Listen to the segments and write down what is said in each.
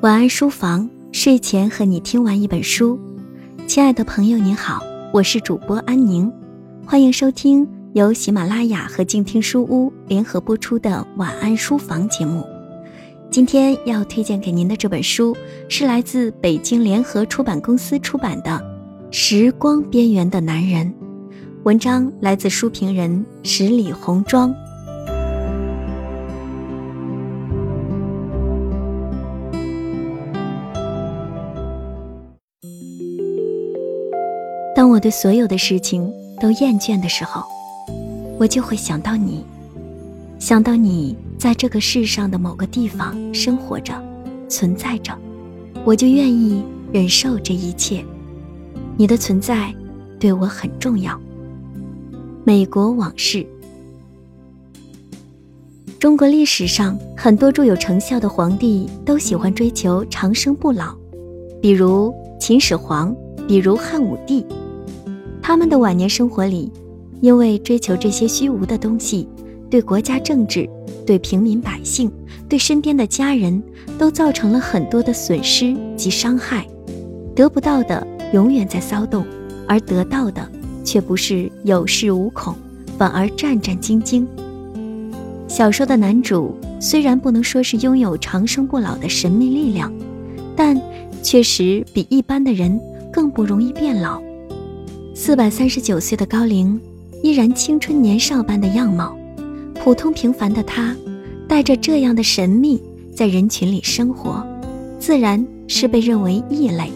晚安书房，睡前和你听完一本书。亲爱的朋友，您好，我是主播安宁，欢迎收听由喜马拉雅和静听书屋联合播出的晚安书房节目。今天要推荐给您的这本书是来自北京联合出版公司出版的《时光边缘的男人》，文章来自书评人十里红妆。当我对所有的事情都厌倦的时候，我就会想到你，想到你在这个世上的某个地方生活着、存在着，我就愿意忍受这一切。你的存在对我很重要。美国往事，中国历史上很多著有成效的皇帝都喜欢追求长生不老，比如秦始皇，比如汉武帝。他们的晚年生活里，因为追求这些虚无的东西，对国家政治、对平民百姓、对身边的家人都造成了很多的损失及伤害。得不到的永远在骚动，而得到的却不是有恃无恐，反而战战兢兢。小说的男主虽然不能说是拥有长生不老的神秘力量，但确实比一般的人更不容易变老。四百三十九岁的高龄，依然青春年少般的样貌。普通平凡的他，带着这样的神秘，在人群里生活，自然是被认为异类。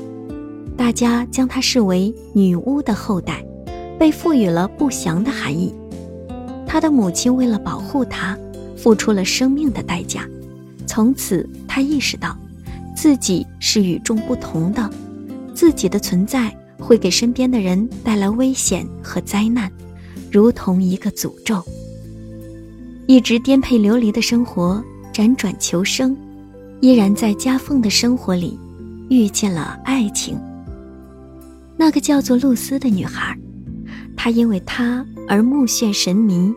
大家将他视为女巫的后代，被赋予了不祥的含义。他的母亲为了保护他，付出了生命的代价。从此，他意识到，自己是与众不同的，自己的存在。会给身边的人带来危险和灾难，如同一个诅咒。一直颠沛流离的生活，辗转求生，依然在夹缝的生活里遇见了爱情。那个叫做露丝的女孩，她因为他而目眩神迷，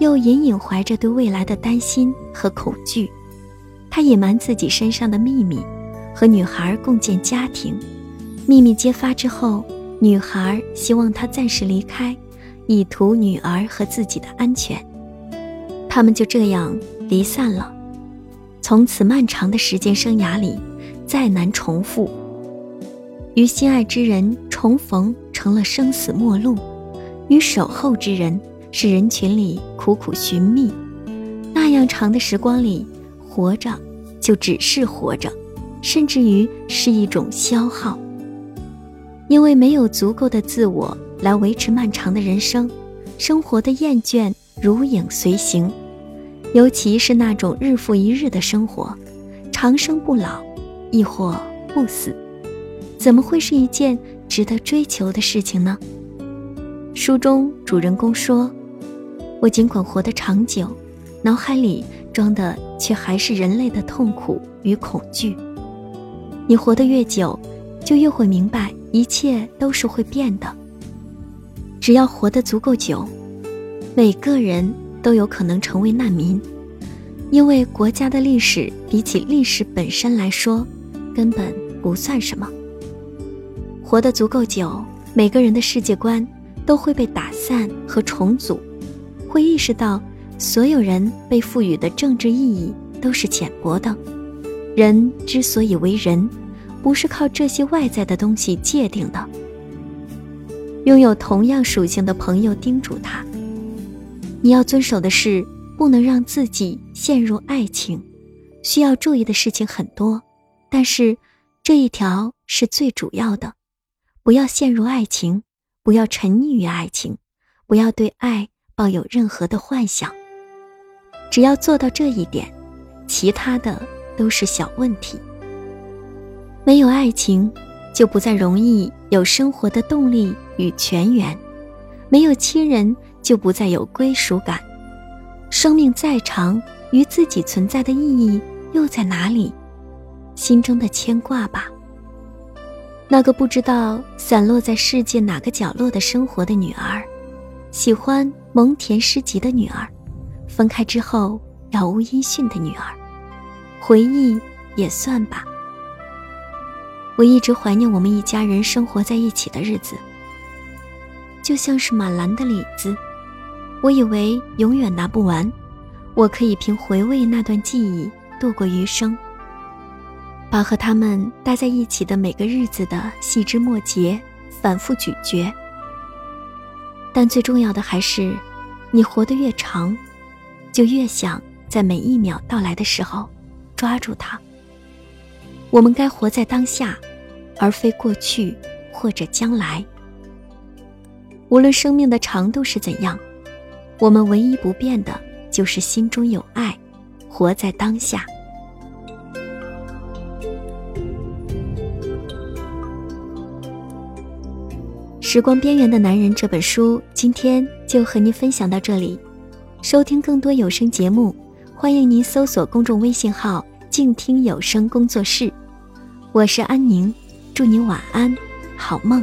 又隐隐怀着对未来的担心和恐惧。她隐瞒自己身上的秘密，和女孩共建家庭。秘密揭发之后，女孩希望他暂时离开，以图女儿和自己的安全。他们就这样离散了。从此漫长的时间生涯里，再难重复。与心爱之人重逢成了生死陌路，与守候之人是人群里苦苦寻觅。那样长的时光里，活着就只是活着，甚至于是一种消耗。因为没有足够的自我来维持漫长的人生，生活的厌倦如影随形，尤其是那种日复一日的生活，长生不老，亦或不死，怎么会是一件值得追求的事情呢？书中主人公说：“我尽管活得长久，脑海里装的却还是人类的痛苦与恐惧。你活得越久，就越会明白。”一切都是会变的。只要活得足够久，每个人都有可能成为难民，因为国家的历史比起历史本身来说，根本不算什么。活得足够久，每个人的世界观都会被打散和重组，会意识到所有人被赋予的政治意义都是浅薄的。人之所以为人。不是靠这些外在的东西界定的。拥有同样属性的朋友叮嘱他：“你要遵守的是，不能让自己陷入爱情。需要注意的事情很多，但是这一条是最主要的：不要陷入爱情，不要沉溺于爱情，不要对爱抱有任何的幻想。只要做到这一点，其他的都是小问题。”没有爱情，就不再容易有生活的动力与泉源；没有亲人，就不再有归属感。生命再长，与自己存在的意义又在哪里？心中的牵挂吧。那个不知道散落在世界哪个角落的生活的女儿，喜欢蒙恬诗集的女儿，分开之后杳无音讯的女儿，回忆也算吧。我一直怀念我们一家人生活在一起的日子，就像是满篮的李子，我以为永远拿不完，我可以凭回味那段记忆度过余生，把和他们待在一起的每个日子的细枝末节反复咀嚼。但最重要的还是，你活得越长，就越想在每一秒到来的时候抓住它。我们该活在当下，而非过去或者将来。无论生命的长度是怎样，我们唯一不变的就是心中有爱，活在当下。《时光边缘的男人》这本书，今天就和您分享到这里。收听更多有声节目，欢迎您搜索公众微信号“静听有声工作室”。我是安宁，祝你晚安，好梦。